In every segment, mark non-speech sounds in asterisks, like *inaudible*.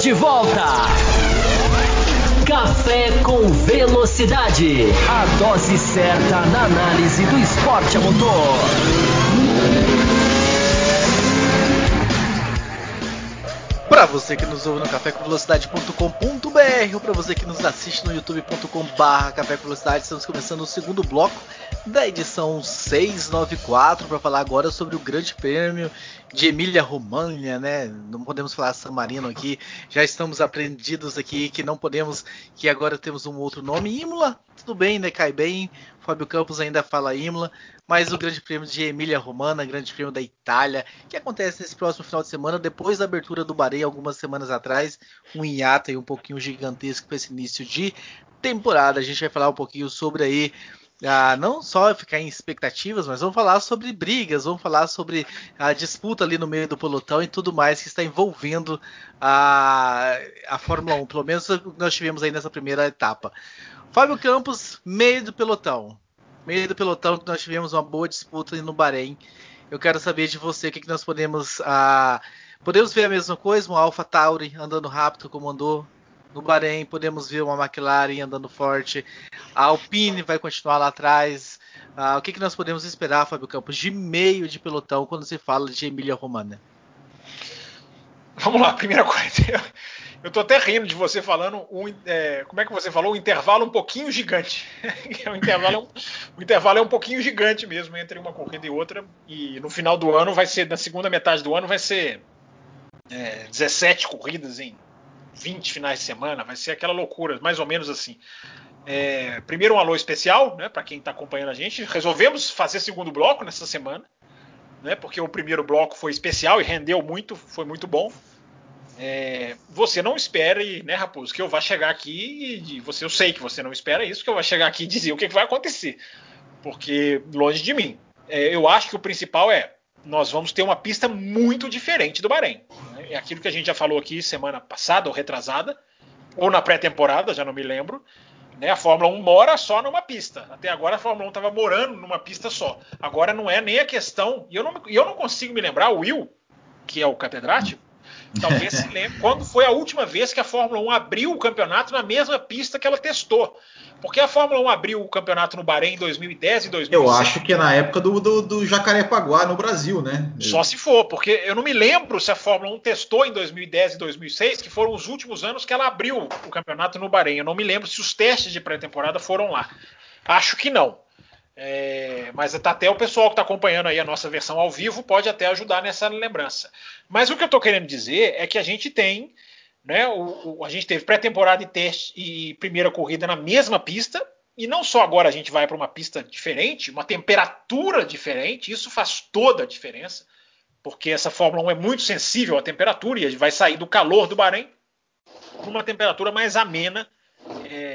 de volta. Café com Velocidade. A dose certa na análise do esporte a motor. Para você que nos ouve no cafécomvelocidade.com.br ou para você que nos assiste no youtube.com/barra estamos começando o segundo bloco da edição 694 para falar agora sobre o Grande Prêmio de Emília Romagna, né? Não podemos falar San Marino aqui, já estamos aprendidos aqui que não podemos, que agora temos um outro nome, Imola. Tudo bem, né? Cai bem. Fábio Campos ainda fala Imola, mas o Grande Prêmio de Emília Romana, Grande Prêmio da Itália, que acontece nesse próximo final de semana, depois da abertura do Bahrein algumas semanas atrás, um hiato aí um pouquinho gigantesco para esse início de temporada. A gente vai falar um pouquinho sobre aí ah, não só ficar em expectativas, mas vamos falar sobre brigas, vamos falar sobre a disputa ali no meio do pelotão e tudo mais que está envolvendo a, a Fórmula 1, pelo menos nós tivemos aí nessa primeira etapa. Fábio Campos, meio do pelotão. Meio do pelotão que nós tivemos uma boa disputa no Bahrein. Eu quero saber de você o que, que nós podemos. Ah, podemos ver a mesma coisa? Um Alpha Tauri andando rápido como andou no Bahrein, podemos ver uma McLaren andando forte. A Alpine vai continuar lá atrás. Ah, o que, que nós podemos esperar, Fábio Campos, de meio de pelotão quando se fala de Emília Romana? Vamos lá, primeira coisa. Eu tô até rindo de você falando um, é, como é que você falou? Um intervalo um pouquinho gigante. o, *laughs* intervalo é um, o intervalo é um pouquinho gigante mesmo entre uma corrida e outra. E no final do ano vai ser, na segunda metade do ano, vai ser é, 17 corridas em 20 finais de semana, vai ser aquela loucura, mais ou menos assim. É, primeiro um alô especial, né, para quem está acompanhando a gente. Resolvemos fazer segundo bloco nessa semana, né, porque o primeiro bloco foi especial e rendeu muito, foi muito bom. É, você não espere, né, Raposo, que eu vá chegar aqui e você, eu sei que você não espera isso, que eu vá chegar aqui e dizer o que, que vai acontecer, porque longe de mim. É, eu acho que o principal é nós vamos ter uma pista muito diferente do Bahrein. Né? É aquilo que a gente já falou aqui semana passada ou retrasada, ou na pré-temporada, já não me lembro. Né? A Fórmula 1 mora só numa pista. Até agora a Fórmula 1 estava morando numa pista só. Agora não é nem a questão. E eu não, eu não consigo me lembrar, o Will, que é o catedrático, talvez se lembre quando foi a última vez que a Fórmula 1 abriu o campeonato na mesma pista que ela testou. Porque a Fórmula 1 abriu o campeonato no Bahrein em 2010 e 2006. Eu acho que é na época do, do, do Jacarepaguá no Brasil, né? Só se for, porque eu não me lembro se a Fórmula 1 testou em 2010 e 2006, que foram os últimos anos que ela abriu o campeonato no Bahrein. Eu não me lembro se os testes de pré-temporada foram lá. Acho que não. É, mas tá até o pessoal que está acompanhando aí a nossa versão ao vivo pode até ajudar nessa lembrança. Mas o que eu estou querendo dizer é que a gente tem né? O, o, a gente teve pré-temporada e teste e primeira corrida na mesma pista. E não só agora a gente vai para uma pista diferente, uma temperatura diferente, isso faz toda a diferença, porque essa Fórmula 1 é muito sensível à temperatura e vai sair do calor do Bahrein para uma temperatura mais amena é,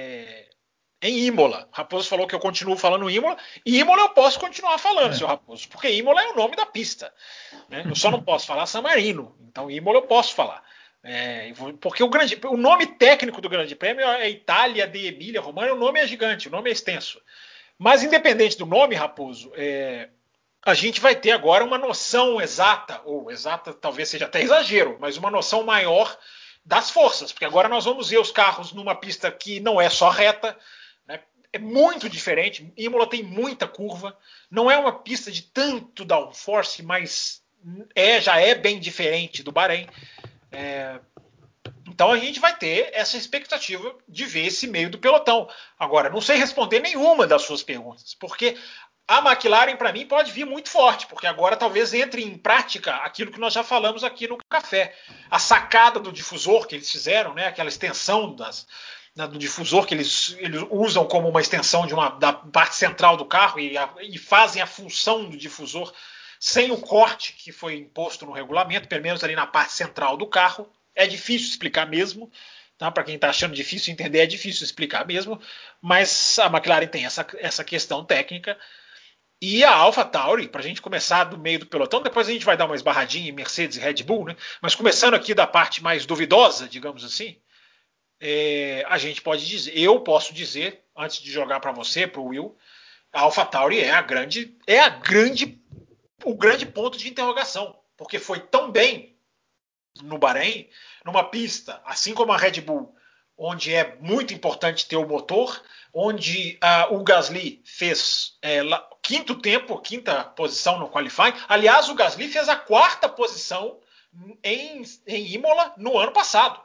em Imola. Raposo falou que eu continuo falando Imola, e Imola eu posso continuar falando, é. seu Raposo, porque Imola é o nome da pista. Né? Eu só não posso falar San Marino, então Imola eu posso falar. É, porque o, grande, o nome técnico do Grande Prêmio é Itália de Emília Romana, o nome é gigante, o nome é extenso. Mas independente do nome, Raposo, é, a gente vai ter agora uma noção exata, ou exata talvez seja até exagero, mas uma noção maior das forças, porque agora nós vamos ver os carros numa pista que não é só reta, é muito diferente. Imola tem muita curva, não é uma pista de tanto downforce, mas é já é bem diferente do Bahrein. É, então a gente vai ter essa expectativa de ver esse meio do pelotão. Agora, não sei responder nenhuma das suas perguntas, porque a McLaren, para mim, pode vir muito forte, porque agora talvez entre em prática aquilo que nós já falamos aqui no café. A sacada do difusor que eles fizeram, né, aquela extensão das, do difusor que eles, eles usam como uma extensão de uma, da parte central do carro e, a, e fazem a função do difusor sem o corte que foi imposto no regulamento, pelo menos ali na parte central do carro. É difícil explicar mesmo. Tá? Para quem está achando difícil entender, é difícil explicar mesmo. Mas a McLaren tem essa, essa questão técnica. E a Alpha Tauri, para a gente começar do meio do pelotão, depois a gente vai dar uma esbarradinha em Mercedes e Red Bull, né? mas começando aqui da parte mais duvidosa, digamos assim, é, a gente pode dizer, eu posso dizer, antes de jogar para você, para o Will, a Alpha Tauri é a grande, é a grande o grande ponto de interrogação, porque foi tão bem no Bahrein, numa pista, assim como a Red Bull, onde é muito importante ter o motor, onde uh, o Gasly fez é, lá, quinto tempo, quinta posição no qualifying. Aliás, o Gasly fez a quarta posição em, em Imola no ano passado,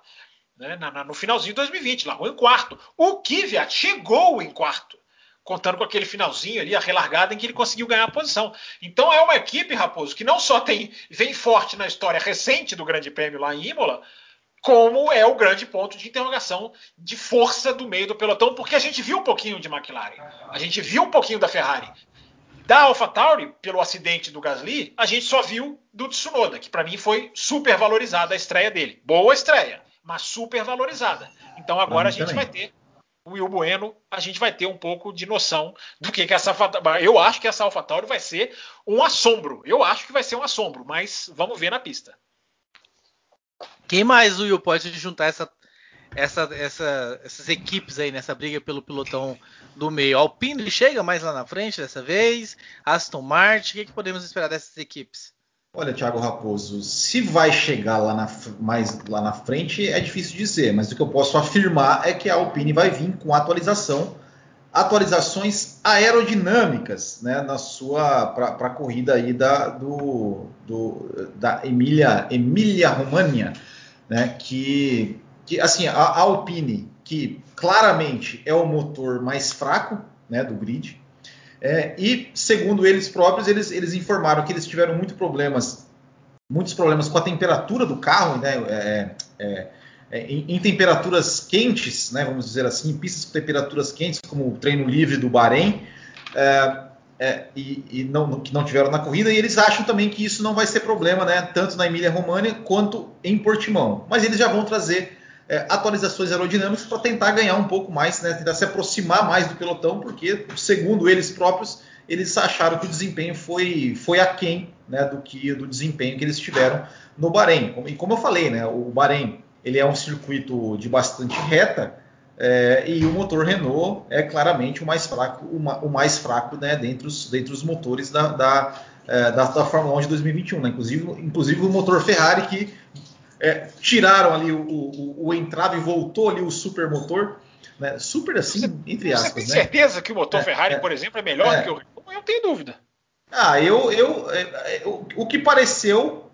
né, na, na, no finalzinho de 2020, largou em quarto. O Kvyat chegou em quarto contando com aquele finalzinho ali, a relargada em que ele conseguiu ganhar a posição. Então é uma equipe, Raposo, que não só tem vem forte na história recente do Grande Prêmio lá em Imola, como é o grande ponto de interrogação de força do meio do pelotão, porque a gente viu um pouquinho de McLaren, a gente viu um pouquinho da Ferrari. Da AlphaTauri, pelo acidente do Gasly, a gente só viu do Tsunoda, que para mim foi super valorizada a estreia dele. Boa estreia, mas super valorizada. Então agora a gente também. vai ter o Will Bueno, a gente vai ter um pouco de noção do que, que essa Eu acho que essa AlphaTauri vai ser um assombro. Eu acho que vai ser um assombro, mas vamos ver na pista. Quem mais, Will, pode juntar essa, essa, essa, essas equipes aí nessa briga pelo pilotão do meio? Alpine chega mais lá na frente dessa vez? Aston Martin? O que, que podemos esperar dessas equipes? Olha, Thiago Raposo, se vai chegar lá na, mais lá na frente é difícil dizer, mas o que eu posso afirmar é que a Alpine vai vir com atualização, atualizações aerodinâmicas, né, na sua para a corrida aí da do, do da Emília Emília né, que que assim a, a Alpine que claramente é o motor mais fraco, né, do grid, é, e, segundo eles próprios, eles, eles informaram que eles tiveram problemas, muitos problemas com a temperatura do carro, né, é, é, é, em, em, temperaturas quentes, né, vamos dizer assim, em pistas com temperaturas quentes, como o treino livre do Bahrein, é, é, e, e não, que não tiveram na corrida, e eles acham também que isso não vai ser problema, né, tanto na Emília-Romagna quanto em Portimão. Mas eles já vão trazer é, atualizações aerodinâmicas para tentar ganhar um pouco mais, né, tentar se aproximar mais do pelotão, porque, segundo eles próprios, eles acharam que o desempenho foi, foi aquém né, do que do desempenho que eles tiveram no Bahrein. E como eu falei, né, o Bahrein ele é um circuito de bastante reta é, e o motor Renault é claramente o mais fraco, o, mais fraco né, dentre, os, dentre motores da, da, é, da, da Fórmula 1 de 2021. Né? Inclusive, inclusive o motor Ferrari que é, tiraram ali o, o, o, entrave e voltou ali o supermotor. Né? Super assim, você, entre aspas. Você tem né? certeza que o motor é, Ferrari, é, por exemplo, é melhor do é. que o Renault? Eu tenho dúvida. Ah, eu, eu, é, eu o que pareceu,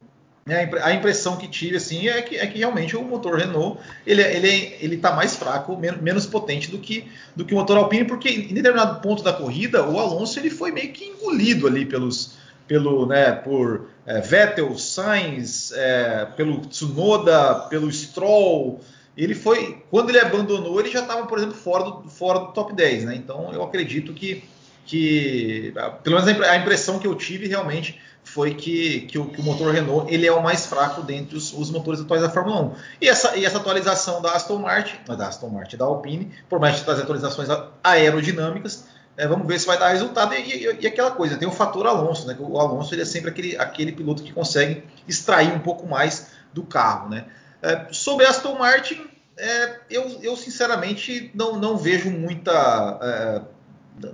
né, a impressão que tive assim é que, é que realmente o motor Renault ele, ele, ele tá mais fraco, menos potente do que, do que o motor Alpine, porque em determinado ponto da corrida o Alonso ele foi meio que engolido ali pelos, pelo, né, por é, Vettel, Sainz, é, pelo Tsunoda, pelo Stroll. Ele foi, quando ele abandonou, ele já estava, por exemplo, fora do, fora do top 10, né? Então eu acredito que, que pelo menos a impressão que eu tive realmente foi que, que, o, que o motor Renault ele é o mais fraco dentre os, os, motores atuais da Fórmula 1. E essa, e essa atualização da Aston Martin, da Aston Martin, da Alpine, por mais que trazer atualizações aerodinâmicas, é, vamos ver se vai dar resultado. E, e, e, aquela coisa, tem o fator Alonso, né? O Alonso ele é sempre aquele, aquele piloto que consegue extrair um pouco mais do carro, né? É, sobre Aston Martin, é, eu, eu, sinceramente não, não vejo muita. É,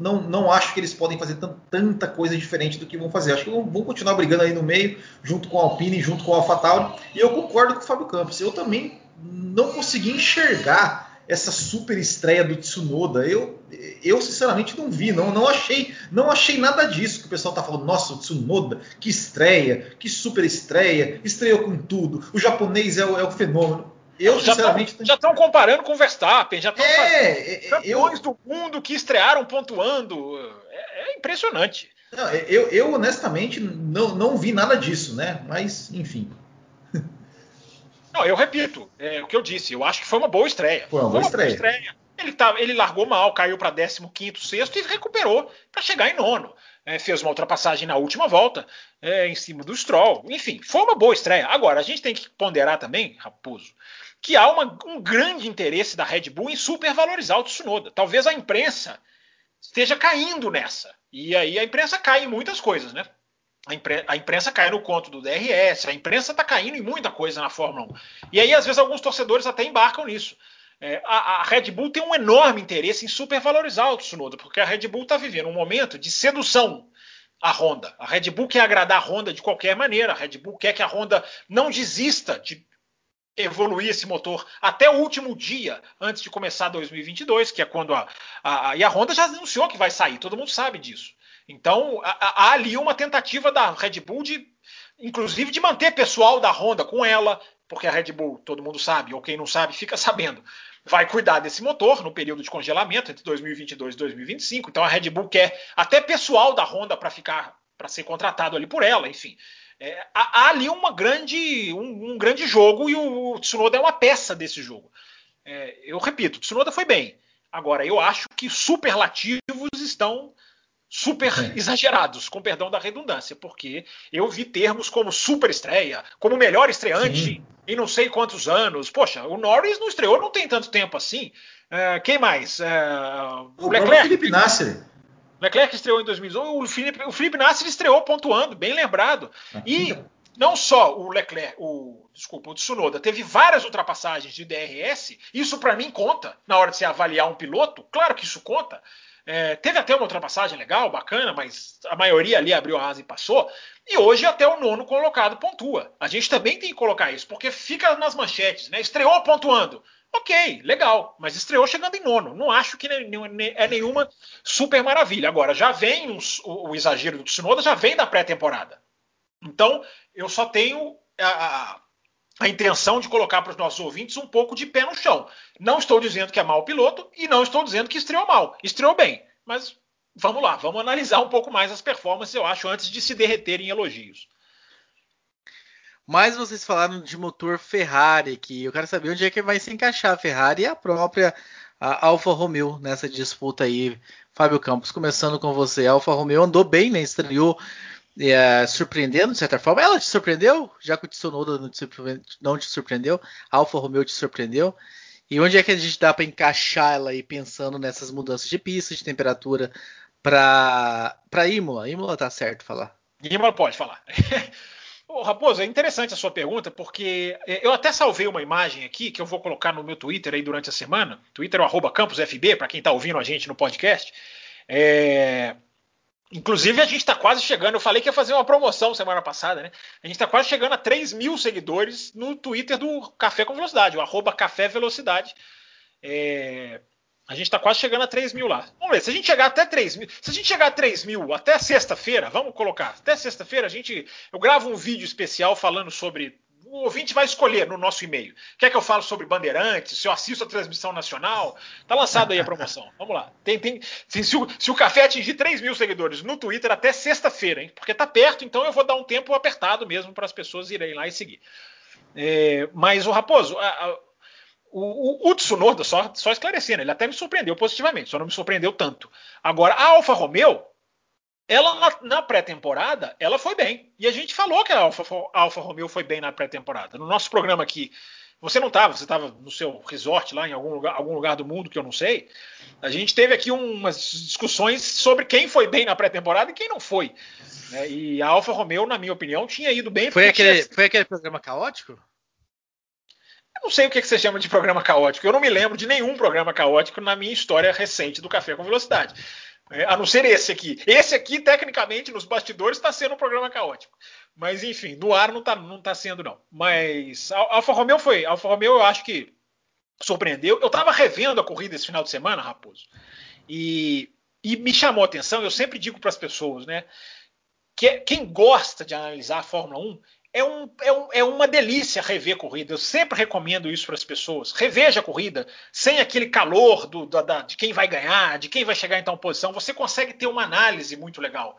não, não acho que eles podem fazer tanta coisa diferente do que vão fazer. Acho que vão, vão continuar brigando aí no meio, junto com a Alpine, junto com a AlphaTauri. E eu concordo com o Fábio Campos. Eu também não consegui enxergar essa super estreia do Tsunoda. Eu, eu sinceramente não vi, não, não achei, não achei nada disso que o pessoal tá falando. Nossa, o Tsunoda, que estreia, que super estreia, estreou com tudo. O japonês é o, é o fenômeno. Eu, já sinceramente. já estão comparando com o Verstappen, já estão é, é, campeões eu, do mundo que estrearam pontuando. É, é impressionante. Não, eu, eu, honestamente não, não vi nada disso, né? Mas, enfim. Não, eu repito, é o que eu disse. Eu acho que foi uma boa estreia. Foi uma, boa, uma estreia. boa estreia. Ele, tá, ele largou mal, caiu para 15, sexto e recuperou para chegar em nono. É, fez uma ultrapassagem na última volta, é, em cima do Stroll. Enfim, foi uma boa estreia. Agora, a gente tem que ponderar também, Raposo, que há uma, um grande interesse da Red Bull em supervalorizar o Tsunoda. Talvez a imprensa esteja caindo nessa. E aí a imprensa cai em muitas coisas, né? A, a, imprensa cai no conto do DRS, a imprensa está caindo em muita coisa na Fórmula 1. E aí, às vezes, alguns torcedores até embarcam nisso. É, a, a, Red Bull tem um enorme interesse em supervalorizar o Tsunoda, porque a Red Bull está vivendo um momento de sedução a Honda. A Red Bull quer agradar a Honda de qualquer maneira. A Red Bull quer que a Honda não desista de evoluir esse motor até o último dia antes de começar 2022, que é quando a, a, e a Honda já anunciou que vai sair, todo mundo sabe disso. Então há ali uma tentativa da Red Bull de, inclusive, de manter pessoal da Honda com ela, porque a Red Bull, todo mundo sabe, ou quem não sabe, fica *laughs* sabendo, vai cuidar desse motor no período de congelamento entre 2022 e 2025. Então a Red Bull quer até pessoal da Honda para ficar, para ser contratado ali por ela, enfim. É, há, ali uma grande, um, um, grande jogo e o Tsunoda é uma peça desse jogo. É, eu repito, o Tsunoda foi bem. Agora, eu acho que superlativos estão super é. exagerados, com perdão da redundância, porque eu vi termos como super estreia, como melhor estreante Sim. em não sei quantos anos. Poxa, o Norris não estreou não tem tanto tempo assim. Uh, quem mais? Uh, o, o Leclerc. Felipe Nasser. Leclerc estreou em 2011, o Felipe, o Felipe Nasser estreou pontuando, bem lembrado. Ah, e não só o Leclerc, o desculpa, o Tsunoda teve várias ultrapassagens de DRS. Isso para mim conta na hora de se avaliar um piloto. Claro que isso conta. É, teve até uma ultrapassagem legal, bacana, mas a maioria ali abriu a asa e passou. E hoje até o nono colocado pontua. A gente também tem que colocar isso, porque fica nas manchetes, né? Estreou pontuando. Ok, legal, mas estreou chegando em nono. Não acho que é nenhuma super maravilha. Agora, já vem o, o, exagero do Tsunoda, já vem da pré-temporada. Então, eu só tenho a, a intenção de colocar para os nossos ouvintes um pouco de pé no chão. Não estou dizendo que é mau piloto e não estou dizendo que estreou mal. Estreou bem, mas vamos lá, vamos analisar um pouco mais as performances, eu acho, antes de se derreter em elogios. Mas vocês falaram de motor Ferrari aqui. Eu quero saber onde é que vai se encaixar a Ferrari e a própria a Alfa Romeo nessa disputa aí. Fábio Campos, começando com você. A Alfa Romeo andou bem, né? Estreou é, surpreendendo de certa forma. Ela te surpreendeu? Já que o Tsunoda não te, surpreendeu, Alfa Romeo te surpreendeu. E onde é que a gente dá para encaixar ela aí pensando nessas mudanças de pista, de temperatura para para Imola? Imola tá certo falar. Imola pode falar. *laughs* Ô, Raposo, é interessante a sua pergunta, porque eu até salvei uma imagem aqui que eu vou colocar no meu Twitter aí durante a semana. Twitter é o campusfb, para quem está ouvindo a gente no podcast. É... Inclusive, a gente está quase chegando. Eu falei que ia fazer uma promoção semana passada, né? A gente está quase chegando a 3 mil seguidores no Twitter do Café com Velocidade, o arroba Café Velocidade. É... A gente está quase chegando a 3 mil lá. Vamos ver, se a gente chegar até 3 mil. Se a gente chegar a 3 mil até sexta-feira, vamos colocar. Até sexta-feira a gente. Eu gravo um vídeo especial falando sobre. O ouvinte vai escolher no nosso e-mail. Quer que eu fale sobre Bandeirantes? Se eu assisto a transmissão nacional? Tá lançado aí a promoção. *laughs* Vamos lá. Tem, tem, se, o, se o café atingir 3 mil seguidores no Twitter até sexta-feira, hein? Porque tá perto, então eu vou dar um tempo apertado mesmo para as pessoas irem lá e seguir. É, mas o Raposo, a, a, o, o, o, Tsunoda, só, só esclarecendo, ele até me surpreendeu positivamente, só não me surpreendeu tanto. Agora, a Alfa Romeo, ela na, pré-temporada, ela foi bem. E a gente falou que a Alfa, a Alfa Romeo foi bem na pré-temporada. No nosso programa aqui, você não estava, você estava no seu resort lá em algum lugar, algum lugar do mundo que eu não sei. A gente teve aqui umas discussões sobre quem foi bem na pré-temporada e quem não foi. Né? E a Alfa Romeo, na minha opinião, tinha ido bem. Foi aquele, tinha... foi aquele programa caótico? Eu não sei o que, você chama de programa caótico. Eu não me lembro de nenhum programa caótico na minha história recente do Café com Velocidade. É, a não ser esse aqui. Esse aqui, tecnicamente, nos bastidores, está sendo um programa caótico. Mas, enfim, no ar não está não tá sendo, não. Mas a Alfa Romeo foi. Alfa Romeo eu acho que surpreendeu. Eu estava revendo a corrida esse final de semana, Raposo. E, e me chamou a atenção. Eu sempre digo para as pessoas, né? Que quem gosta de analisar a Fórmula 1 é, um, é, um, é, uma delícia rever corrida. Eu sempre recomendo isso para as pessoas. Reveja a corrida sem aquele calor do, da, de quem vai ganhar, de quem vai chegar em tal posição. Você consegue ter uma análise muito legal.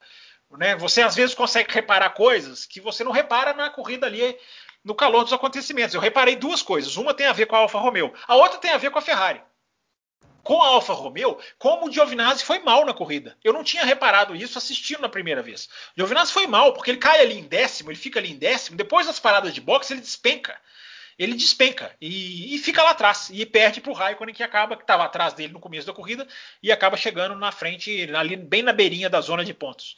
Né? Você às vezes consegue reparar coisas que você não repara na corrida ali no calor dos acontecimentos. Eu reparei duas coisas. Uma tem a ver com a Alfa Romeo, a outra tem a ver com a Ferrari com a Alfa Romeo, como o Giovinazzi foi mal na corrida. Eu não tinha reparado isso assistindo na primeira vez. O Giovinazzi foi mal, porque ele cai ali em décimo, ele fica ali em décimo, depois das paradas de boxe ele despenca. Ele despenca e, e fica lá atrás e perde para o Raikkonen que acaba que estava atrás dele no começo da corrida e acaba chegando na frente ali bem na beirinha da zona de pontos.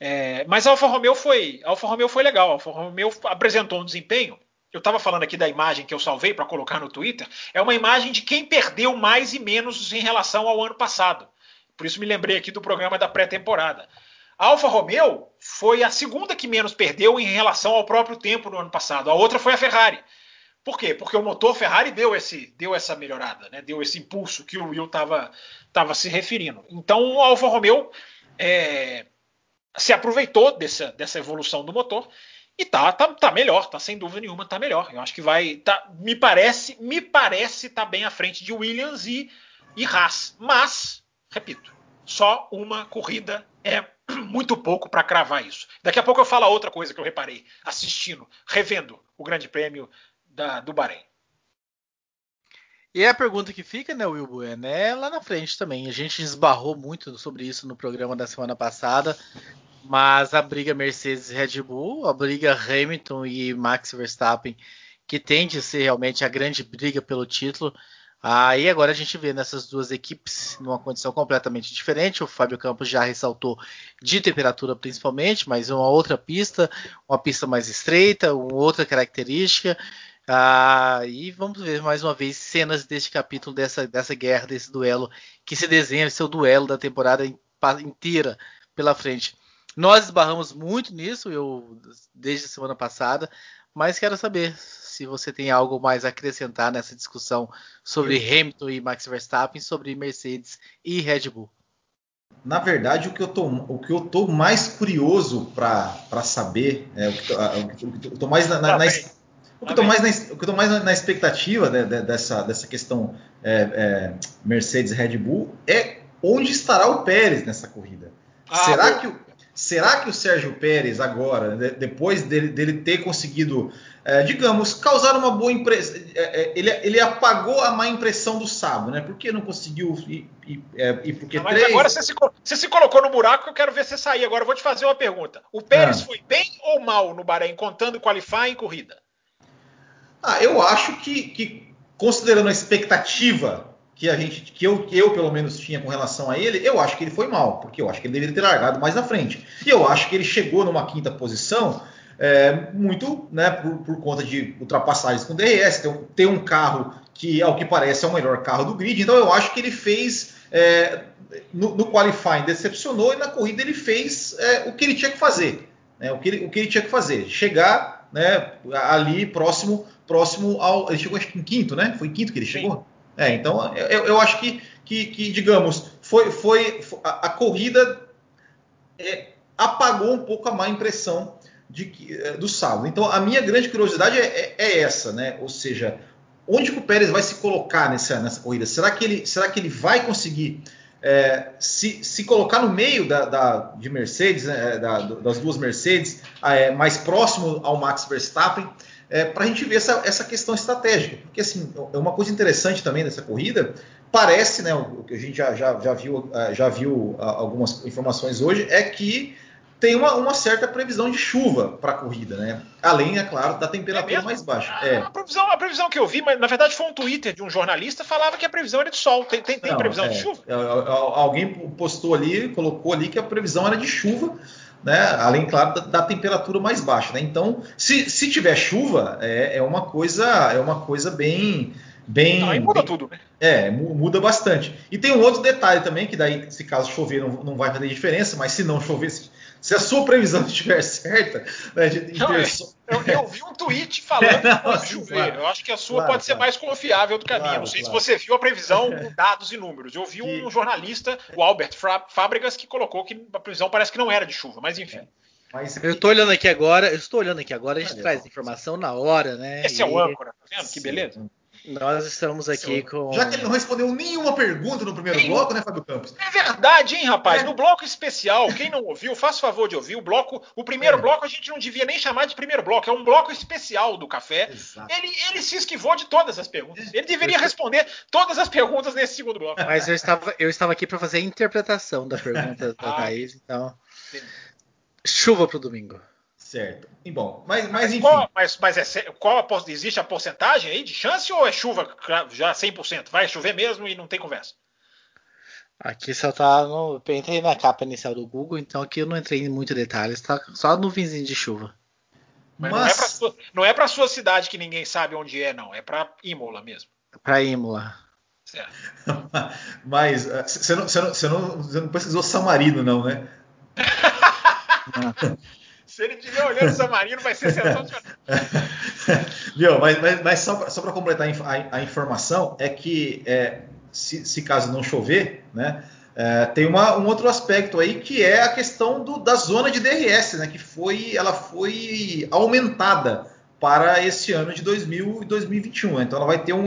É, mas a Alfa Romeo foi, Alfa Romeo foi legal. A Alfa Romeo apresentou um desempenho eu estava falando aqui da imagem que eu salvei para colocar no Twitter, é uma imagem de quem perdeu mais e menos em relação ao ano passado. Por isso me lembrei aqui do programa da pré-temporada. A Alfa Romeo foi a segunda que menos perdeu em relação ao próprio tempo no ano passado. A outra foi a Ferrari. Por quê? Porque o motor Ferrari deu, esse, deu essa melhorada, né? deu esse impulso que o Will estava se referindo. Então, a Alfa Romeo é, se aproveitou dessa, dessa evolução do motor e tá, tá, tá melhor, tá sem dúvida nenhuma, tá melhor. Eu acho que vai, tá, me parece, me parece tá bem à frente de Williams e, e Haas. Mas, repito, só uma corrida é *clears throat* muito pouco para cravar isso. Daqui a pouco eu falo outra coisa que eu reparei assistindo, revendo o Grande Prêmio da, do Bahrein. E a pergunta que fica, né, Will Bueno, é lá na frente também. A gente esbarrou muito sobre isso no programa da semana passada, mas a briga Mercedes Red Bull, a briga Hamilton e Max Verstappen, que tende a ser realmente a grande briga pelo título, Aí agora a gente vê nessas duas equipes numa condição completamente diferente. O Fábio Campos já ressaltou de temperatura principalmente, mas uma outra pista, uma pista mais estreita, uma outra característica. Ah, e vamos ver mais uma vez cenas deste capítulo, dessa, dessa guerra, desse duelo que se desenha, esse é duelo da temporada inteira pela frente. Nós esbarramos muito nisso, eu desde a semana passada, mas quero saber se você tem algo mais a acrescentar nessa discussão sobre Hamilton e Max Verstappen, sobre Mercedes e Red Bull. Na verdade, o que eu tô, o que eu tô mais curioso para saber, é, o que eu tô mais na, na, na o que eu tô mais na, o que eu tô mais na, expectativa né, dessa, dessa questão é, é, Mercedes Red Bull é onde estará o Pérez nessa corrida. Ah, será, que, será que o Sérgio Pérez agora, depois dele, dele ter conseguido é, digamos, causar uma boa impressão. É, é, ele, ele apagou a má impressão do sábado, né? Porque não conseguiu ir, ir, é, ir porque não, mas agora você se, você se, colocou no buraco que eu quero ver você sair. Agora eu vou te fazer uma pergunta. O Pérez ah. foi bem ou mal no Bahrein, contando qualify e corrida? Ah, eu acho que, que, considerando a expectativa que a gente, que eu, que eu pelo menos tinha com relação a ele, eu acho que ele foi mal, porque eu acho que ele deveria ter largado mais na frente. E eu acho que ele chegou numa quinta posição é, muito né, por, por, conta de ultrapassagens com DRS, ter, ter, um carro que, ao que parece, é o melhor carro do grid. Então eu acho que ele fez. É, no, no, qualifying decepcionou e na corrida ele fez é, o que ele tinha que fazer. Né, o, que ele, o que ele tinha que fazer. Chegar né, ali próximo, próximo ao. Ele chegou acho que em quinto, né? Foi em quinto que ele chegou? É, então eu, eu acho que, que, que, digamos, foi, foi a, a corrida é, apagou um pouco a má impressão de, eh, do sábado. Então, a minha grande curiosidade é, é, é, essa, né? Ou seja, onde que o Pérez vai se colocar nessa, nessa corrida? Será que ele, será que ele vai conseguir é, se, se colocar no meio da, da de Mercedes, né, da, das duas Mercedes, é, mais próximo ao Max Verstappen? É, para a gente ver essa, essa questão estratégica. Porque, assim, é uma coisa interessante também dessa corrida, parece, né, o que a gente já, já, já viu, já viu algumas informações hoje, é que tem uma, uma, certa previsão de chuva para a corrida, né? Além, é claro, da temperatura é mais baixa. É. A, previsão, a previsão que eu vi, mas na verdade foi um Twitter de um jornalista, falava que a previsão era de sol. Tem, tem, tem Não, previsão é, de chuva? É, alguém postou ali, colocou ali que a previsão era de chuva, né? Além, claro, da, da temperatura mais baixa. Né? Então, se, se tiver chuva, é, é uma coisa, é uma coisa bem bem. Não, muda bem, tudo, né? É, muda bastante. E tem um outro detalhe também, que daí, se caso chover, não, não vai fazer diferença, mas se não chover, se, se a sua previsão *laughs* estiver certa, né, de, não, eu, eu, vi um tweet falando que pode chover. Claro, eu acho que a sua claro, pode ser mais confiável do caminho. Claro, não sei se você viu a previsão com *laughs* dados e números. Eu vi um jornalista, o Albert Fábricas, que colocou que a previsão parece que não era de chuva, mas enfim. É. Mas... Eu estou olhando aqui agora, eu estou olhando aqui agora, a gente traz informação na hora, né? Esse e... é o âncora, tá vendo? Que beleza. Nós estamos aqui com. Já que ele não respondeu nenhuma pergunta no primeiro Sim. bloco, né, Fábio Campos? É verdade, hein, rapaz? É. No bloco especial, quem não ouviu, faça favor de ouvir. O bloco, o primeiro é. bloco a gente não devia nem chamar de primeiro bloco, é um bloco especial do café. Ele, ele se esquivou de todas as perguntas. Ele deveria responder todas as perguntas nesse segundo bloco. Mas eu estava, eu estava aqui para fazer a interpretação da pergunta *laughs* da ah, Thaís, então. Chuva pro domingo. Certo. E bom, mas, mas enfim. Qual, mas, mas é, qual existe a porcentagem aí de chance ou é chuva já 100%? Vai chover mesmo e não tem conversa? Aqui só tá no. Eu entrei na capa inicial do Google, então aqui eu não entrei em muitos detalhes, tá só nuvenzinho de chuva. Mas, mas... não é para sua, sua cidade que ninguém sabe onde é, não. É para Imola mesmo. Para Imola. Certo. *laughs* mas você não, você, não, você, não, você não pesquisou Samarino, não, né? *laughs* Se ele estiver olhando o San Marino, vai ser sensacional. *laughs* Viu, mas, mas, mas só para completar a, a, informação, é que é, se, se, caso não chover, né, é, tem uma, um outro aspecto aí que é a questão do, da zona de DRS, né, que foi, ela foi aumentada para esse ano de 2000 e 2021. Então ela vai ter um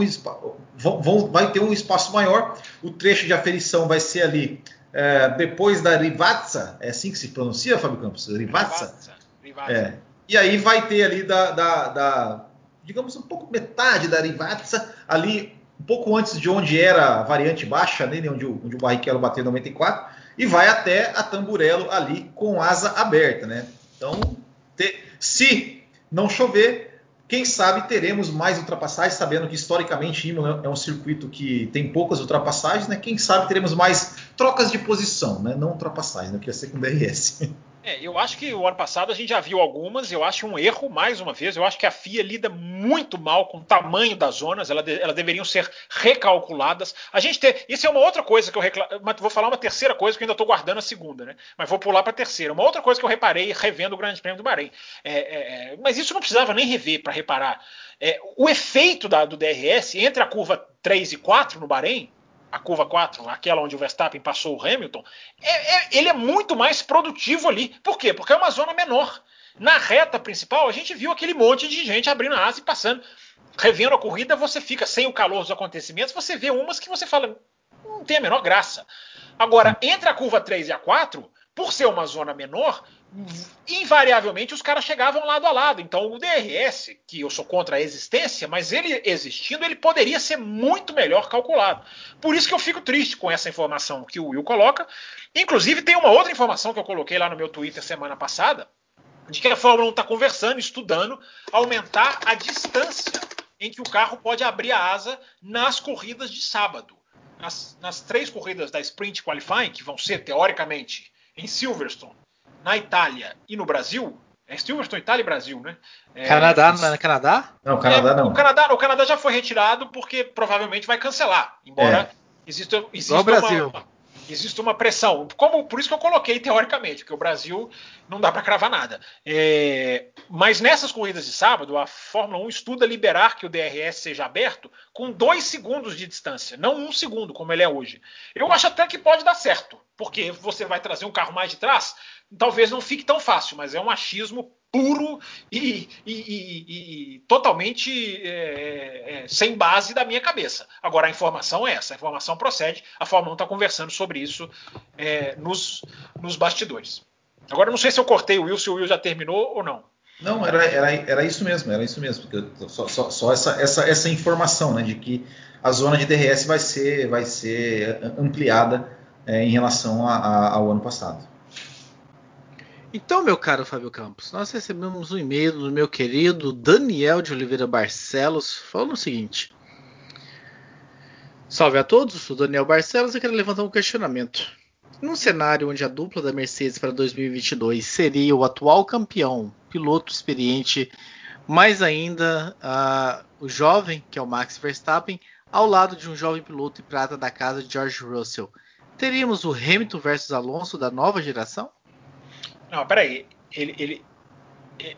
vão, vai ter um espaço maior. O trecho de aferição vai ser ali é, depois da Rivazza, é assim que se pronuncia, Fábio Campos? Rivazza. Rivazza. É. E aí vai ter ali da, da, da, digamos um pouco metade da Rivazza ali um pouco antes de onde era a variante baixa, né, onde, o, onde o Barrichello bateu em 94, e vai até a Tamburello ali com asa aberta, né? Então, te, se não chover, quem sabe teremos mais ultrapassagens, sabendo que historicamente Imola é um circuito que tem poucas ultrapassagens, né? Quem sabe teremos mais trocas de posição, né? Não ultrapassagens, não né? queria ser com DRS. É, eu acho que o ano passado a gente já viu algumas, eu acho um erro, mais uma vez, eu acho que a FIA lida muito mal com o tamanho das zonas, elas, elas deveriam ser recalculadas. A gente tem. Isso é uma outra coisa que eu reclamo. Vou falar uma terceira coisa que eu ainda estou guardando a segunda, né? Mas vou pular para a terceira. Uma outra coisa que eu reparei revendo o Grande Prêmio do Bahrein. É, é, é mas isso não precisava nem rever para reparar. É, o efeito da, do DRS entre a curva 3 e 4 no Bahrein a curva 4, aquela onde o Verstappen passou o Hamilton, é, é, ele é muito mais produtivo ali. Por quê? Porque é uma zona menor. Na reta principal, a gente viu aquele monte de gente abrindo a asa e passando. Revendo a corrida, você fica sem o calor dos acontecimentos, você vê umas que você fala, não tem a menor graça. Agora, entre a curva 3 e a 4, por ser uma zona menor, invariavelmente os caras chegavam lado a lado. Então o DRS, que eu sou contra a existência, mas ele existindo, ele poderia ser muito melhor calculado. Por isso que eu fico triste com essa informação que o Will coloca. Inclusive tem uma outra informação que eu coloquei lá no meu Twitter semana passada, de que a Fórmula 1 está conversando, estudando, aumentar a distância em que o carro pode abrir a asa nas corridas de sábado. Nas, nas três corridas da Sprint Qualifying, que vão ser teoricamente em Silverstone, na Itália e no Brasil, é Silverstone, Itália e Brasil, né? É, Canadá, não é Canadá? Não, Canadá é, não. O Canadá, o Canadá já foi retirado porque provavelmente vai cancelar, embora é. exista, exista Brasil. Uma, existe uma pressão. Como, por isso que eu coloquei teoricamente, porque o Brasil não dá para cravar nada. É, mas nessas corridas de sábado, a Fórmula 1 estuda liberar que o DRS seja aberto com dois segundos de distância, não um segundo, como ele é hoje. Eu acho até que pode dar certo, porque você vai trazer um carro mais de trás, talvez não fique tão fácil, mas é um achismo puro e, e, e, e totalmente é, é, é, sem base da minha cabeça. Agora, a informação é essa, a informação procede, a Fórmula 1 está conversando sobre isso é, nos, nos bastidores. Agora, não sei se eu cortei o Will, se o Will já terminou ou não. Não, era, era, era isso mesmo, era isso mesmo, só, só, só essa, essa, essa informação né, de que a zona de DRS vai ser, vai ser ampliada é, em relação a, a, ao ano passado. Então, meu caro Fábio Campos, nós recebemos um e-mail do meu querido Daniel de Oliveira Barcelos falando o seguinte: Salve a todos, sou Daniel Barcelos e quero levantar um questionamento. Num cenário onde a dupla da Mercedes para 2022 seria o atual campeão, piloto experiente, mais ainda uh, o jovem, que é o Max Verstappen, ao lado de um jovem piloto e prata da casa George Russell, teríamos o Hamilton versus Alonso da nova geração? Não, peraí. Ele, ele,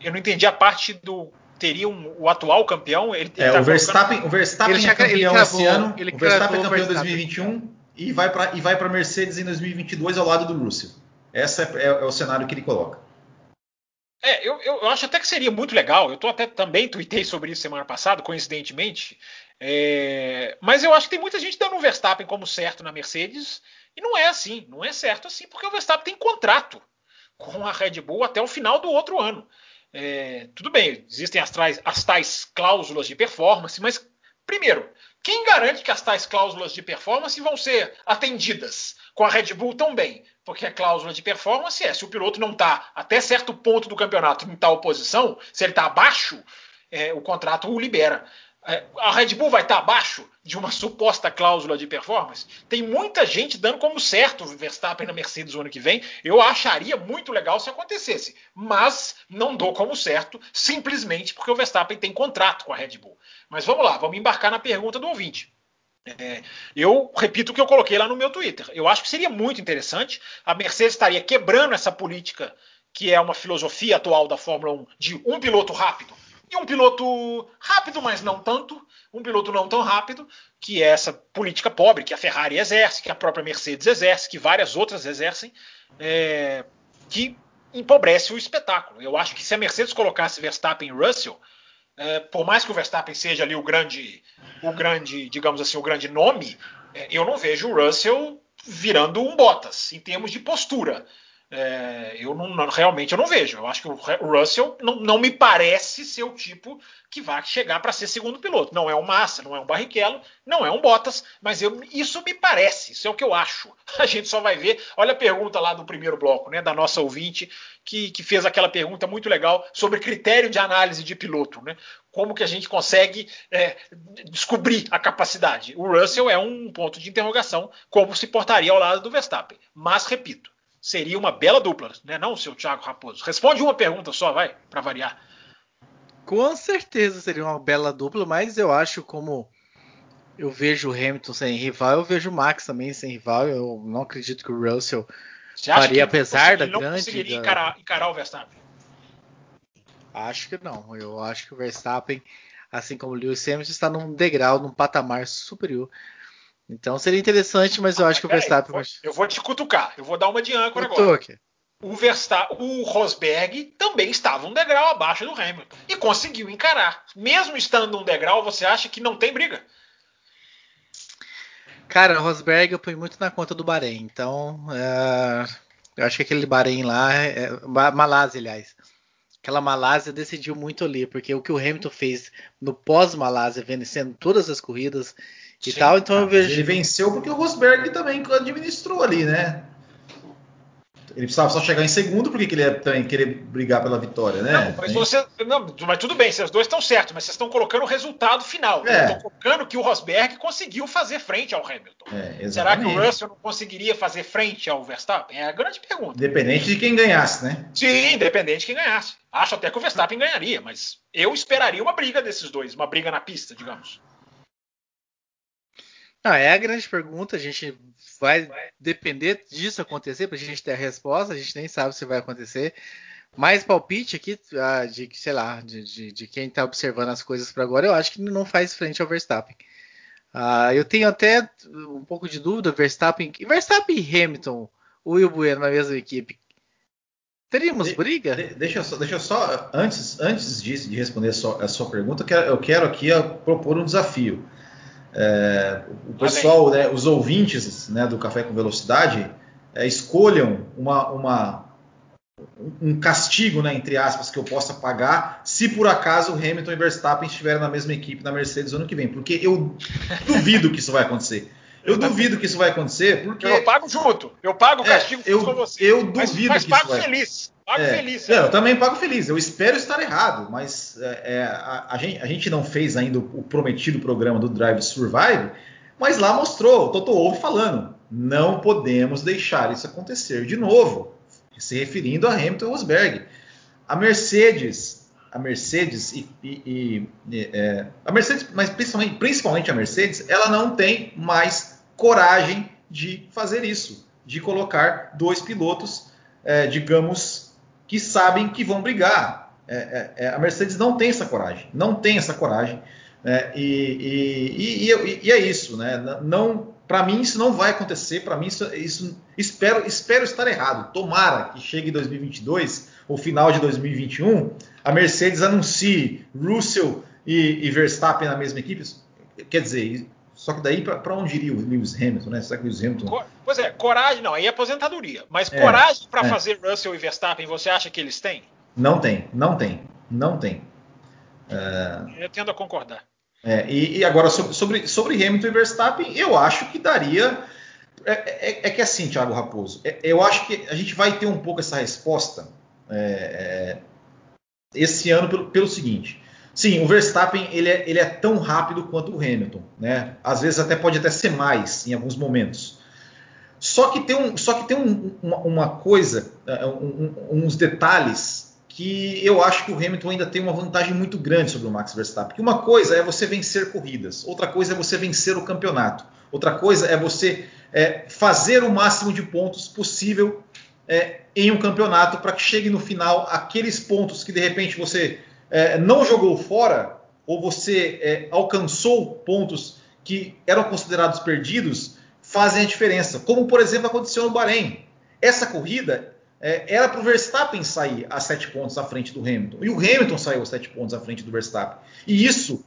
eu não entendi a parte do. Teria um, o atual campeão? Ele, é, tá o, Verstappen, o Verstappen ele é campeão esse ano. Ele o Verstappen é campeão em 2021 e vai para e vai para Mercedes em 2022 ao lado do Russell. Esse é, é, é, o cenário que ele coloca. É, eu, eu, acho até que seria muito legal. Eu tô até também tuitei sobre isso semana passada, coincidentemente. É, mas eu acho que tem muita gente dando o Verstappen como certo na Mercedes e não é assim, não é certo assim, porque o Verstappen tem contrato com a Red Bull até o final do outro ano. É, tudo bem, existem as, tais, as tais cláusulas de performance, mas, primeiro, quem garante que as tais cláusulas de performance vão ser atendidas com a Red Bull também? Porque a cláusula de performance é se o piloto não está até certo ponto do campeonato em tal posição, se ele está abaixo, é, o contrato o libera. É, a Red Bull vai estar abaixo de uma suposta cláusula de performance? Tem muita gente dando como certo o Verstappen na Mercedes o ano que vem. Eu acharia muito legal se acontecesse, mas não dou como certo, simplesmente porque o Verstappen tem contrato com a Red Bull. Mas vamos lá, vamos embarcar na pergunta do ouvinte. É, eu repito o que eu coloquei lá no meu Twitter. Eu acho que seria muito interessante. A Mercedes estaria quebrando essa política que é uma filosofia atual da Fórmula 1 de um piloto rápido e um piloto rápido, mas não tanto, um piloto não tão rápido, que é essa política pobre que a Ferrari exerce, que a própria Mercedes exerce, que várias outras exercem, é, que empobrece o espetáculo. Eu acho que se a Mercedes colocasse Verstappen e Russell, é, por mais que o Verstappen seja ali o grande, o grande, digamos assim, o grande nome, é, eu não vejo o Russell virando um Bottas em termos de postura. É, eu não, não, realmente eu não vejo. Eu acho que o Russell não, não me parece ser o tipo que vai chegar para ser segundo piloto. Não é um Massa, não é um Barrichello, não é um Bottas, mas eu, isso me parece, isso é o que eu acho. *laughs* A gente só vai ver. Olha a pergunta lá do primeiro bloco, né, da nossa ouvinte, que, que fez aquela pergunta muito legal sobre critério de análise de piloto, né? Como que a gente consegue é, descobrir a capacidade? O Russell é um ponto de interrogação, como se portaria ao lado do Verstappen. Mas repito, seria uma bela dupla, né? Não, seu Thiago Raposo. Responde uma pergunta só, vai, para variar. Com certeza seria uma bela dupla, mas eu acho como eu vejo o Hamilton sem rival, eu vejo o Max também sem rival. Eu não acredito que o Russell faria, apesar da grande. Não conseguiria da... encarar, encarar o Verstappen? Acho que não. Eu acho que o Verstappen, assim como o Lewis Hamilton, está num degrau, num patamar superior então seria interessante, mas eu acho que o Verstappen. Aí, eu vou te cutucar, eu vou dar uma de âncora agora. Aqui. O Verstappen, o Rosberg também estava um degrau abaixo do Hamilton e conseguiu encarar. Mesmo estando um degrau, você acha que não tem briga? Cara, o Rosberg eu ponho muito na conta do Bahrein, então é, eu acho que aquele Bahrein lá, é, é Malásia, aliás, aquela Malásia decidiu muito ali, porque o que o Hamilton fez no pós-Malásia, vencendo todas as corridas, e Sim, tal. Então eu vejo. Ele venceu porque o Rosberg também administrou ali, né? Ele precisava só chegar em segundo, porque ele ia também querer brigar pela vitória, né? Não, mas, você, não, mas tudo bem, vocês dois estão certos, mas vocês estão colocando o resultado final. É. Estão colocando que o Rosberg conseguiu fazer frente ao Hamilton. É, Será que o Russell não conseguiria fazer frente ao Verstappen? É a grande pergunta. Dependente de quem ganhasse, né? Sim, independente de quem ganhasse. Acho até que o Verstappen ganharia, mas eu esperaria uma briga desses dois, uma briga na pista, digamos. Não, é a grande pergunta. A gente vai depender disso acontecer para a gente ter a resposta. A gente nem sabe se vai acontecer. Mais palpite aqui ah, de sei lá, de, de, de quem está observando as coisas para agora, eu acho que não faz frente ao Verstappen. Uh, eu tenho até um pouco de dúvida, Verstappen, Verstappen e Hamilton, o Will Bueno na mesma equipe. Teríamos de, briga? De, deixa, eu só, deixa eu só antes, antes de, de responder a sua, a sua pergunta, eu quero, eu quero aqui propor um desafio. É, o pessoal, né, os ouvintes né, do Café com Velocidade, é, escolham uma, uma, um castigo, né, entre aspas, que eu possa pagar se por acaso Hamilton e Verstappen estiverem na mesma equipe na Mercedes ano que vem, porque eu duvido que isso vai acontecer. Eu duvido que isso vai acontecer, porque. Eu pago junto. Eu pago o é, castigo é, eu, com você. Eu duvido mas, mas que pago isso vai... feliz. Pago é, feliz. É, eu também pago feliz. Eu espero estar errado, mas é, é, a, a, gente, a, gente, não fez ainda o, prometido programa do Drive Survive, mas lá mostrou o Toto Wolff falando: não podemos deixar isso acontecer de novo, se referindo a Hamilton e Rosberg. A Mercedes, a Mercedes e, e, e é, a Mercedes, mas principalmente, principalmente a Mercedes, ela não tem mais coragem de fazer isso, de colocar dois pilotos, é, digamos, que sabem que vão brigar. É, é, é, a Mercedes não tem essa coragem, não tem essa coragem. Né? E, e, é isso, né? Não, para mim isso não vai acontecer. Para mim isso, isso, espero, espero estar errado. Tomara que chegue em 2022 ou final de 2021, a Mercedes anuncie Russell e, Verstappen na mesma equipe. Quer dizer, só que daí, para onde iria o Lewis Hamilton, né? Será que o Lewis Hamilton. Pois é, coragem, não, aí é aposentadoria. Mas é, coragem para é. fazer Russell e Verstappen, você acha que eles têm? Não tem, não tem, não tem. É... Eu tendo a concordar. É, e, e, agora, sobre, sobre, Hamilton e Verstappen, eu acho que daria. É, é, é que assim, Thiago Raposo, é, eu acho que a gente vai ter um pouco essa resposta esse ano pelo, pelo seguinte. Sim, o Verstappen ele é, ele é, tão rápido quanto o Hamilton, né? Às vezes até pode até ser mais em alguns momentos. Só que tem, um, só que tem um, uma, uma, coisa, é, um, uns detalhes que eu acho que o Hamilton ainda tem uma vantagem muito grande sobre o Max Verstappen. Que uma coisa é você vencer corridas, outra coisa é você vencer o campeonato, outra coisa é você é, fazer o máximo de pontos possível é, em um campeonato para que chegue no final aqueles pontos que de repente você é, não jogou fora ou você é, alcançou pontos que eram considerados perdidos fazem a diferença. Como por exemplo aconteceu no Bahrein. Essa corrida é, era para o Verstappen sair a sete pontos à frente do Hamilton e o Hamilton saiu a sete pontos à frente do Verstappen. E isso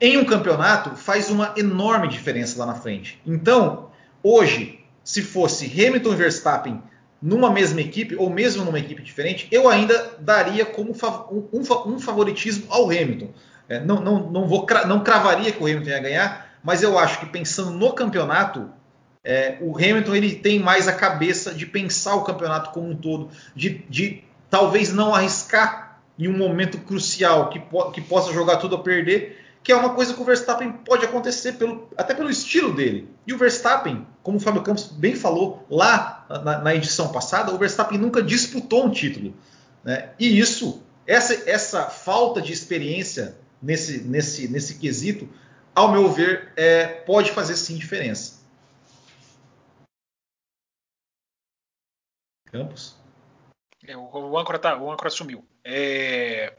em um campeonato faz uma enorme diferença lá na frente. Então hoje se fosse Hamilton e Verstappen numa mesma equipe, ou mesmo numa equipe diferente, eu ainda daria como um, favoritismo ao Hamilton. É, não, não, não, vou, não cravaria que o Hamilton ia ganhar, mas eu acho que pensando no campeonato, é, o Hamilton ele tem mais a cabeça de pensar o campeonato como um todo, de, de talvez não arriscar em um momento crucial que, po que possa jogar tudo a perder que é uma coisa que o Verstappen pode acontecer pelo, até pelo estilo dele. E o Verstappen, como o Fábio Campos bem falou lá na, na edição passada, o Verstappen nunca disputou um título. Né? E isso, essa, essa falta de experiência nesse, nesse, nesse quesito, ao meu ver, é, pode fazer sim diferença. Campos? É, o, o, âncora tá, o âncora sumiu. É,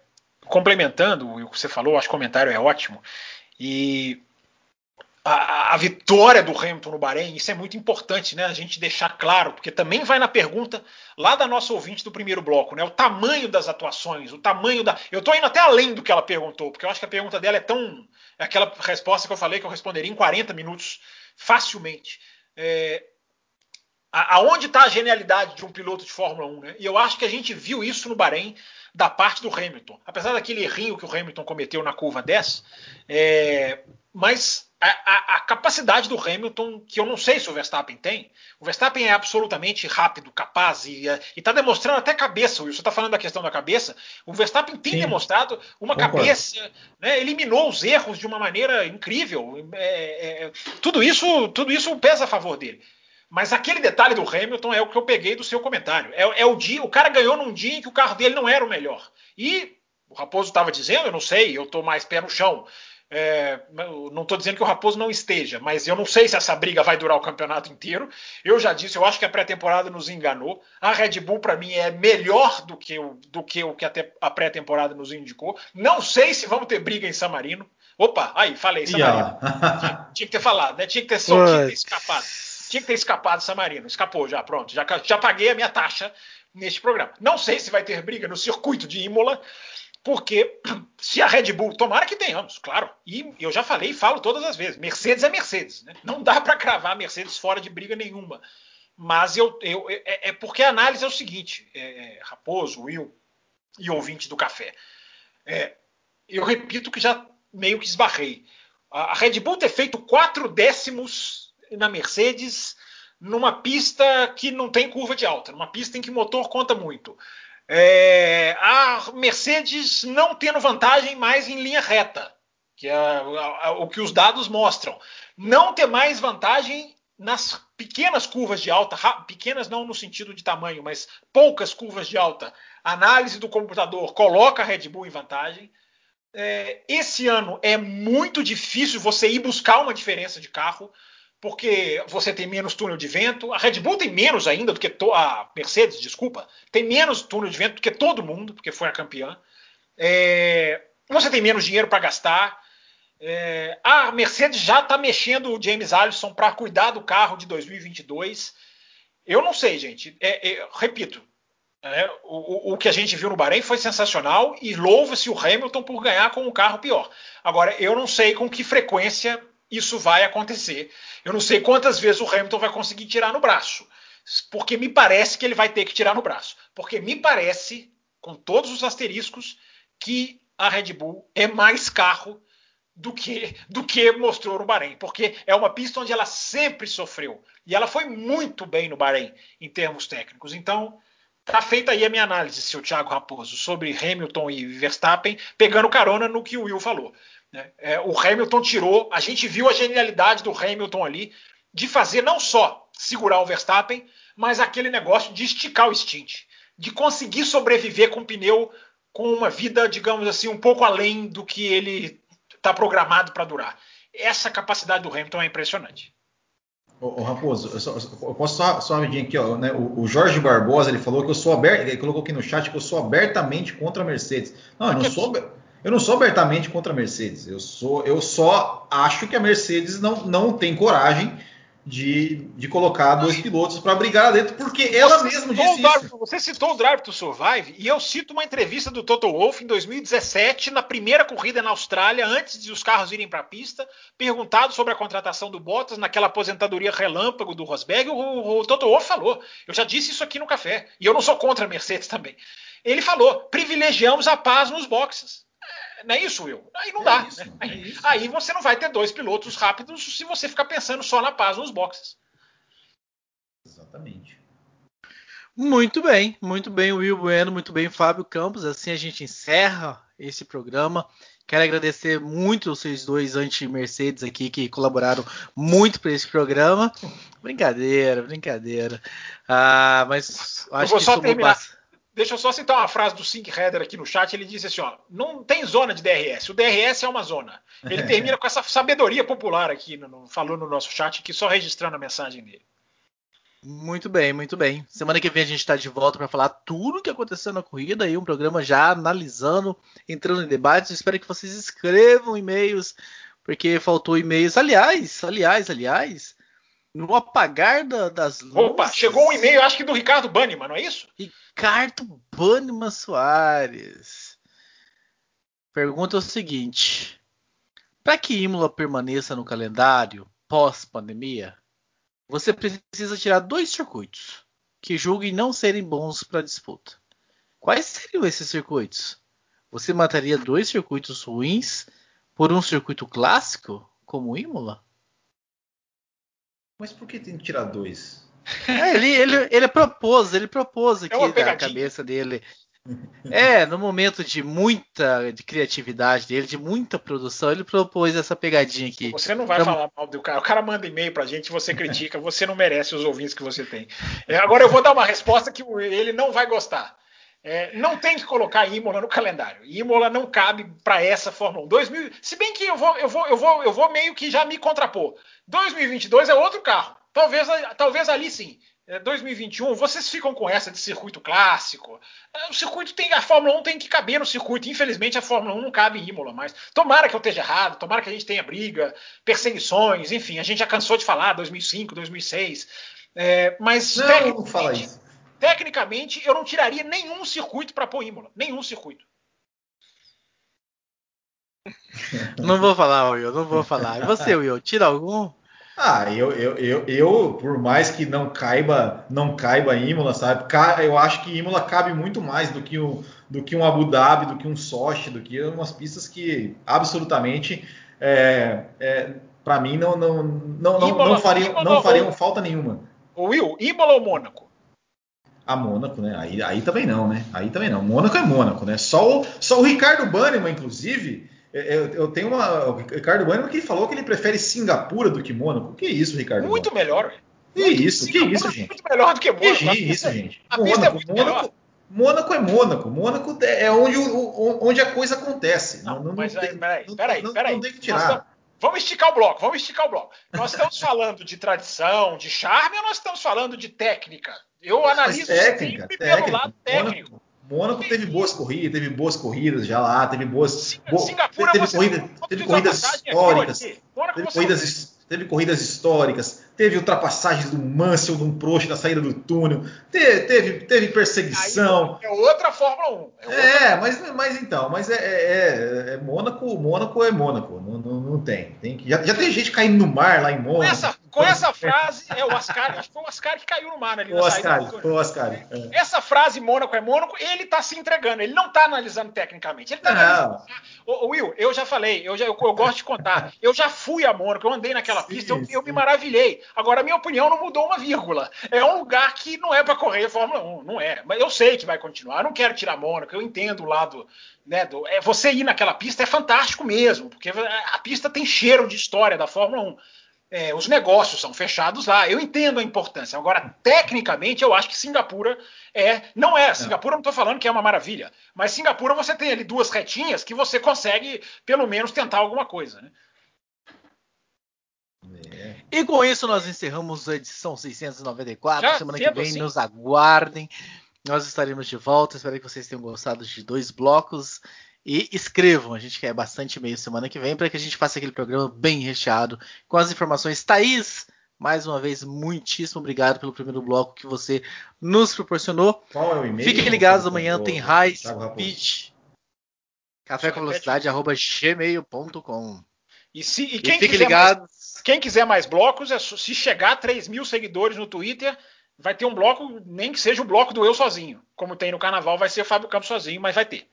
complementando o que você falou, acho que o comentário é ótimo. E a, a, vitória do Hamilton no Bahrein, isso é muito importante, né? A gente deixar claro, porque também vai na pergunta lá da nossa ouvinte do primeiro bloco, né? O tamanho das atuações, o tamanho da. Eu estou indo até além do que ela perguntou, porque eu acho que a pergunta dela é tão. É aquela resposta que eu falei que eu responderia em 40 minutos facilmente. É, aonde está a genialidade de um piloto de Fórmula 1, né? E eu acho que a gente viu isso no Bahrein da parte do Hamilton. Apesar daquele errinho que o Hamilton cometeu na curva 10, é, mas a, a, a, capacidade do Hamilton, que eu não sei se o Verstappen tem, o Verstappen é absolutamente rápido, capaz e está demonstrando até cabeça. Você está falando da questão da cabeça. O Verstappen tem Sim. demonstrado uma Concordo. cabeça, né, eliminou os erros de uma maneira incrível. É, é, tudo isso, tudo isso pesa a favor dele. Mas aquele detalhe do Hamilton é o que eu peguei do seu comentário. É, é o dia, o cara ganhou num dia em que o carro dele não era o melhor. E o Raposo estava dizendo, eu não sei, eu estou mais pé no chão. É, não estou dizendo que o Raposo não esteja, mas eu não sei se essa briga vai durar o campeonato inteiro. Eu já disse, eu acho que a pré-temporada nos enganou. A Red Bull, para mim, é melhor do que, o, do que o que a pré-temporada nos indicou. Não sei se vamos ter briga em San Marino. Opa, aí, falei, San Marino. Tinha, tinha, que ter falado, né? Tinha que ter, tinha que ter escapado. Tinha que ter escapado San Marino. Escapou já, pronto. Já, já paguei a minha taxa neste programa. Não sei se vai ter briga no circuito de Imola, porque *clears throat* se a Red Bull, tomara que tenhamos, claro. E eu já falei e falo todas as vezes: Mercedes é Mercedes. Né? Não dá para cravar Mercedes fora de briga nenhuma. Mas eu, eu é, é, porque a análise é o seguinte: é, é Raposo, Will e ouvinte do café. É, eu repito que já meio que esbarrei. A Red Bull ter feito quatro décimos na Mercedes numa pista que não tem curva de alta, numa pista em que o motor conta muito. É, a Mercedes não tendo vantagem mais em linha reta, que é o que os dados mostram. Não ter mais vantagem nas pequenas curvas de alta, pequenas não no sentido de tamanho, mas poucas curvas de alta. A análise do computador coloca a Red Bull em vantagem. É, esse ano é muito difícil você ir buscar uma diferença de carro porque você tem menos túnel de vento. A Red Bull tem menos ainda do que a Mercedes, desculpa, tem menos túnel de vento do que todo mundo, porque foi a campeã. É... Você tem menos dinheiro para gastar. É... A Mercedes já está mexendo o James Allison para cuidar do carro de 2022. Eu não sei, gente. É, é, repito, é, o, o, que a gente viu no Bahrein foi sensacional e louva-se o Hamilton por ganhar com um carro pior. Agora, eu não sei com que frequência isso vai acontecer. Eu não sei quantas vezes o Hamilton vai conseguir tirar no braço, porque me parece que ele vai ter que tirar no braço, porque me parece, com todos os asteriscos, que a Red Bull é mais carro do que do que mostrou no Bahrein, porque é uma pista onde ela sempre sofreu e ela foi muito bem no Bahrein em termos técnicos. Então, tá feita aí a minha análise, seu Thiago Raposo, sobre Hamilton e Verstappen, pegando carona no que o Will falou. Né? É, o Hamilton tirou, a gente viu a genialidade do Hamilton ali de fazer não só segurar o Verstappen, mas aquele negócio de esticar o stint, de conseguir sobreviver com o pneu com uma vida, digamos assim, um pouco além do que ele está programado para durar. Essa capacidade do Hamilton é impressionante. Ô, ô Raposo, eu, só, eu, posso só, só rapidinho aqui, ó, né? O, o, Jorge Barbosa ele falou que eu sou aberto, ele colocou aqui no chat que eu sou abertamente contra a Mercedes. Não, eu não sou, eu não sou abertamente contra a Mercedes. Eu sou, eu só acho que a Mercedes não, não tem coragem de, de colocar dois pilotos para brigar lá dentro, porque ela mesma disse drive, Você citou o Drive to Survive e eu cito uma entrevista do Toto Wolff em 2017, na primeira corrida na Austrália, antes de os carros irem para a pista, perguntado sobre a contratação do Bottas naquela aposentadoria relâmpago do Rosberg, o, o Toto Wolff falou: "Eu já disse isso aqui no café, e eu não sou contra a Mercedes também". Ele falou: "Privilegiamos a paz nos boxes". Não é isso, Will? Aí não é dá. Isso, né? aí, é aí, você não vai ter dois pilotos rápidos se você ficar pensando só na paz nos boxes. Exatamente. Muito bem, muito bem, Will Bueno, muito bem, Fábio Campos. Assim a gente encerra esse programa. Quero agradecer muito vocês dois anti-Mercedes aqui que colaboraram muito para esse programa. Brincadeira, brincadeira. Ah, mas acho eu vou que só terminar. Deixa eu só citar uma frase do Sync Header aqui no chat. Ele disse assim: ó, não tem zona de DRS. O DRS é uma zona. Ele *laughs* termina com essa sabedoria popular aqui, no, no, falou no nosso chat, aqui só registrando a mensagem dele. Muito bem, muito bem. Semana que vem a gente está de volta para falar tudo o que aconteceu na corrida e um programa já analisando, entrando em debates. espero que vocês escrevam e-mails, porque faltou e-mails. Aliás, aliás, aliás, no apagar da, das luzes. Opa, chegou um e-mail, acho que do Ricardo Banniman, não é isso? Ricardo Banniman Soares. Pergunta o seguinte: para que Imola permaneça no calendário pós-pandemia, você precisa tirar dois circuitos que julguem não serem bons para disputa. Quais seriam esses circuitos? Você mataria dois circuitos ruins por um circuito clássico, como Imola? Mas por que tem que tirar dois? É, ele, ele, ele propôs, ele propôs aqui é na cabeça dele. É, no momento de muita de criatividade dele, de muita produção, ele propôs essa pegadinha aqui. Você não vai então, falar mal do cara. O cara manda e-mail pra gente, você critica, você não merece os ouvintes que você tem. É, agora eu vou dar uma resposta que ele não vai gostar. É, não tem que colocar Imola no calendário. Imola não cabe para essa Fórmula 1. 2000, se bem que eu vou, eu, vou, eu, vou, eu vou meio que já me contrapor. 2022 é outro carro. Talvez, talvez ali sim. 2021, é, vocês ficam com essa de circuito clássico. É, o circuito tem. A Fórmula 1 tem que caber no circuito. Infelizmente, a Fórmula 1 não cabe em Imola mais. Tomara que eu esteja errado, tomara que a gente tenha briga, perseguições, enfim, a gente já cansou de falar 2005, 2006. É, mas. Não, não fala isso. Tecnicamente, eu não tiraria nenhum circuito para pôr Imola. Nenhum circuito. *laughs* Não vou falar, Will, não vou falar. E você, Will, tira algum? Ah, eu, eu, eu, eu, por mais que não caiba, não caiba Imola, sabe? Eu acho que Imola cabe muito mais do que, um, do que um Abu Dhabi, do que um Sochi, do que umas pistas que absolutamente, é, é, para mim, não, não, não, não, Imola, não, fariam, Imola, não fariam ou, falta nenhuma. Will, Imola ou Mônaco? A Mônaco, né? Aí, aí também não, né? Aí também não. Mônaco é Mônaco, né? Só o, só o Ricardo Bannerman, inclusive, é, eu, eu, tenho uma. O Ricardo Bannerman que falou que ele prefere Singapura do que Mônaco. Que isso, Ricardo? Muito melhor. Que isso, que isso, gente? Muito melhor do que Mônaco. Que isso, gente? A Mônaco, pista é muito Mônaco, melhor. Mônaco é Mônaco. Mônaco é onde, onde a coisa acontece. Não, não, mas não tem, peraí, peraí, peraí. Não tem que tirar. Vamos esticar o bloco, vamos esticar o bloco. Nós estamos falando de tradição, de charme, ou nós estamos falando de técnica? Eu analiso técnica, sempre técnica. pelo lado técnico. Mônaco teve boas corridas, teve boas corridas já lá, teve boas. Singapura teve, corrida, teve corridas históricas. Teve corridas, teve corridas históricas teve ultrapassagens do Mansell, de um Prost na saída do túnel, teve, teve, teve perseguição. Aí, é outra Fórmula 1. É, é mas, mas então, mas é, é, é, Mônaco, Mônaco é Mônaco, não, não, não tem. tem que, já, já, tem gente caindo no mar lá em Mônaco. Com essa, com essa frase, é o Ascari, acho que foi o Ascari que caiu no mar ali o na Ascari, Foi o Ascari. É. Essa frase Mônaco é Mônaco, ele tá se entregando, ele não tá analisando tecnicamente. Ele tá analisando. Ô, Will, eu já falei, eu, já, eu, eu, gosto de contar. Eu já fui a Mônaco, eu andei naquela sim, pista, eu, eu me maravilhei. Agora, a minha opinião não mudou uma vírgula. É um lugar que não é para correr Fórmula 1, não é. Mas eu sei que vai continuar. Eu não quero tirar Mônaco, eu entendo o lado. Né, do, é, você ir naquela pista é fantástico mesmo, porque a pista tem cheiro de história da Fórmula 1. É, os negócios são fechados lá. Eu entendo a importância. Agora, tecnicamente, eu acho que Singapura é. Não é. Singapura não estou falando que é uma maravilha. Mas Singapura você tem ali duas retinhas que você consegue, pelo menos, tentar alguma coisa. Né? E com isso nós encerramos a edição 694. Já Semana que vem assim? nos aguardem. Nós estaremos de volta. Espero que vocês tenham gostado de dois blocos. E escrevam, a gente quer bastante e-mail semana que vem para que a gente faça aquele programa bem recheado com as informações. Thaís, mais uma vez, muitíssimo obrigado pelo primeiro bloco que você nos proporcionou. Qual é o e-mail? Fiquem ligados, amanhã tem High. Speed. Café com velocidade, arroba gmail.com. E, se, e E quem, fiquem quiser mais, quem quiser mais blocos, é só- se chegar a 3 mil seguidores no Twitter, vai ter um bloco, nem que seja o bloco do eu sozinho. Como tem no carnaval, vai ser o Fábio Campos sozinho, mas vai ter.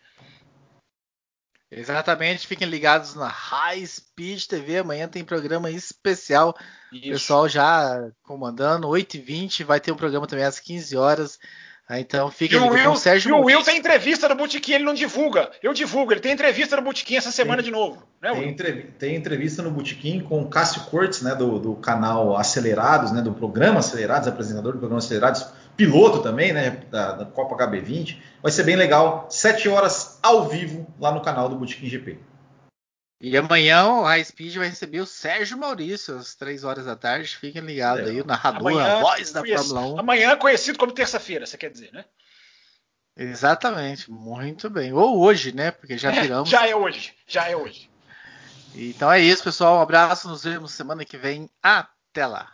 Exatamente, fiquem ligados na High Speed TV. Amanhã tem programa especial. Isso. Pessoal já comandando, 8h20. Vai ter um programa também às 15 horas. Ah, Então fiquem o. Will, com o Sérgio e o Will tem entrevista no Botequim, ele não divulga. Eu divulgo, ele tem entrevista no Botequim essa semana de novo. Né, Tem, entrev- tem entrevista no Botequim com o Cássio Cortes, né, do, do canal Acelerados, né, do programa Acelerados, apresentador do programa Acelerados, piloto também, né, da, da Copa HB20. Vai ser bem legal, 7 horas ao vivo lá no canal do Botequim GP. E amanhã o High Speed vai receber o Sérgio Maurício às 3 horas da tarde. Fiquem ligados aí, o narrador, a voz da Fórmula 1. amanhã conhecido como terça-feira, você quer dizer, né? Exatamente, muito bem. Ou hoje, né? Porque já viramos. Já é hoje, já é hoje. Então é isso, pessoal. Um abraço, nos vemos semana que vem. Até lá.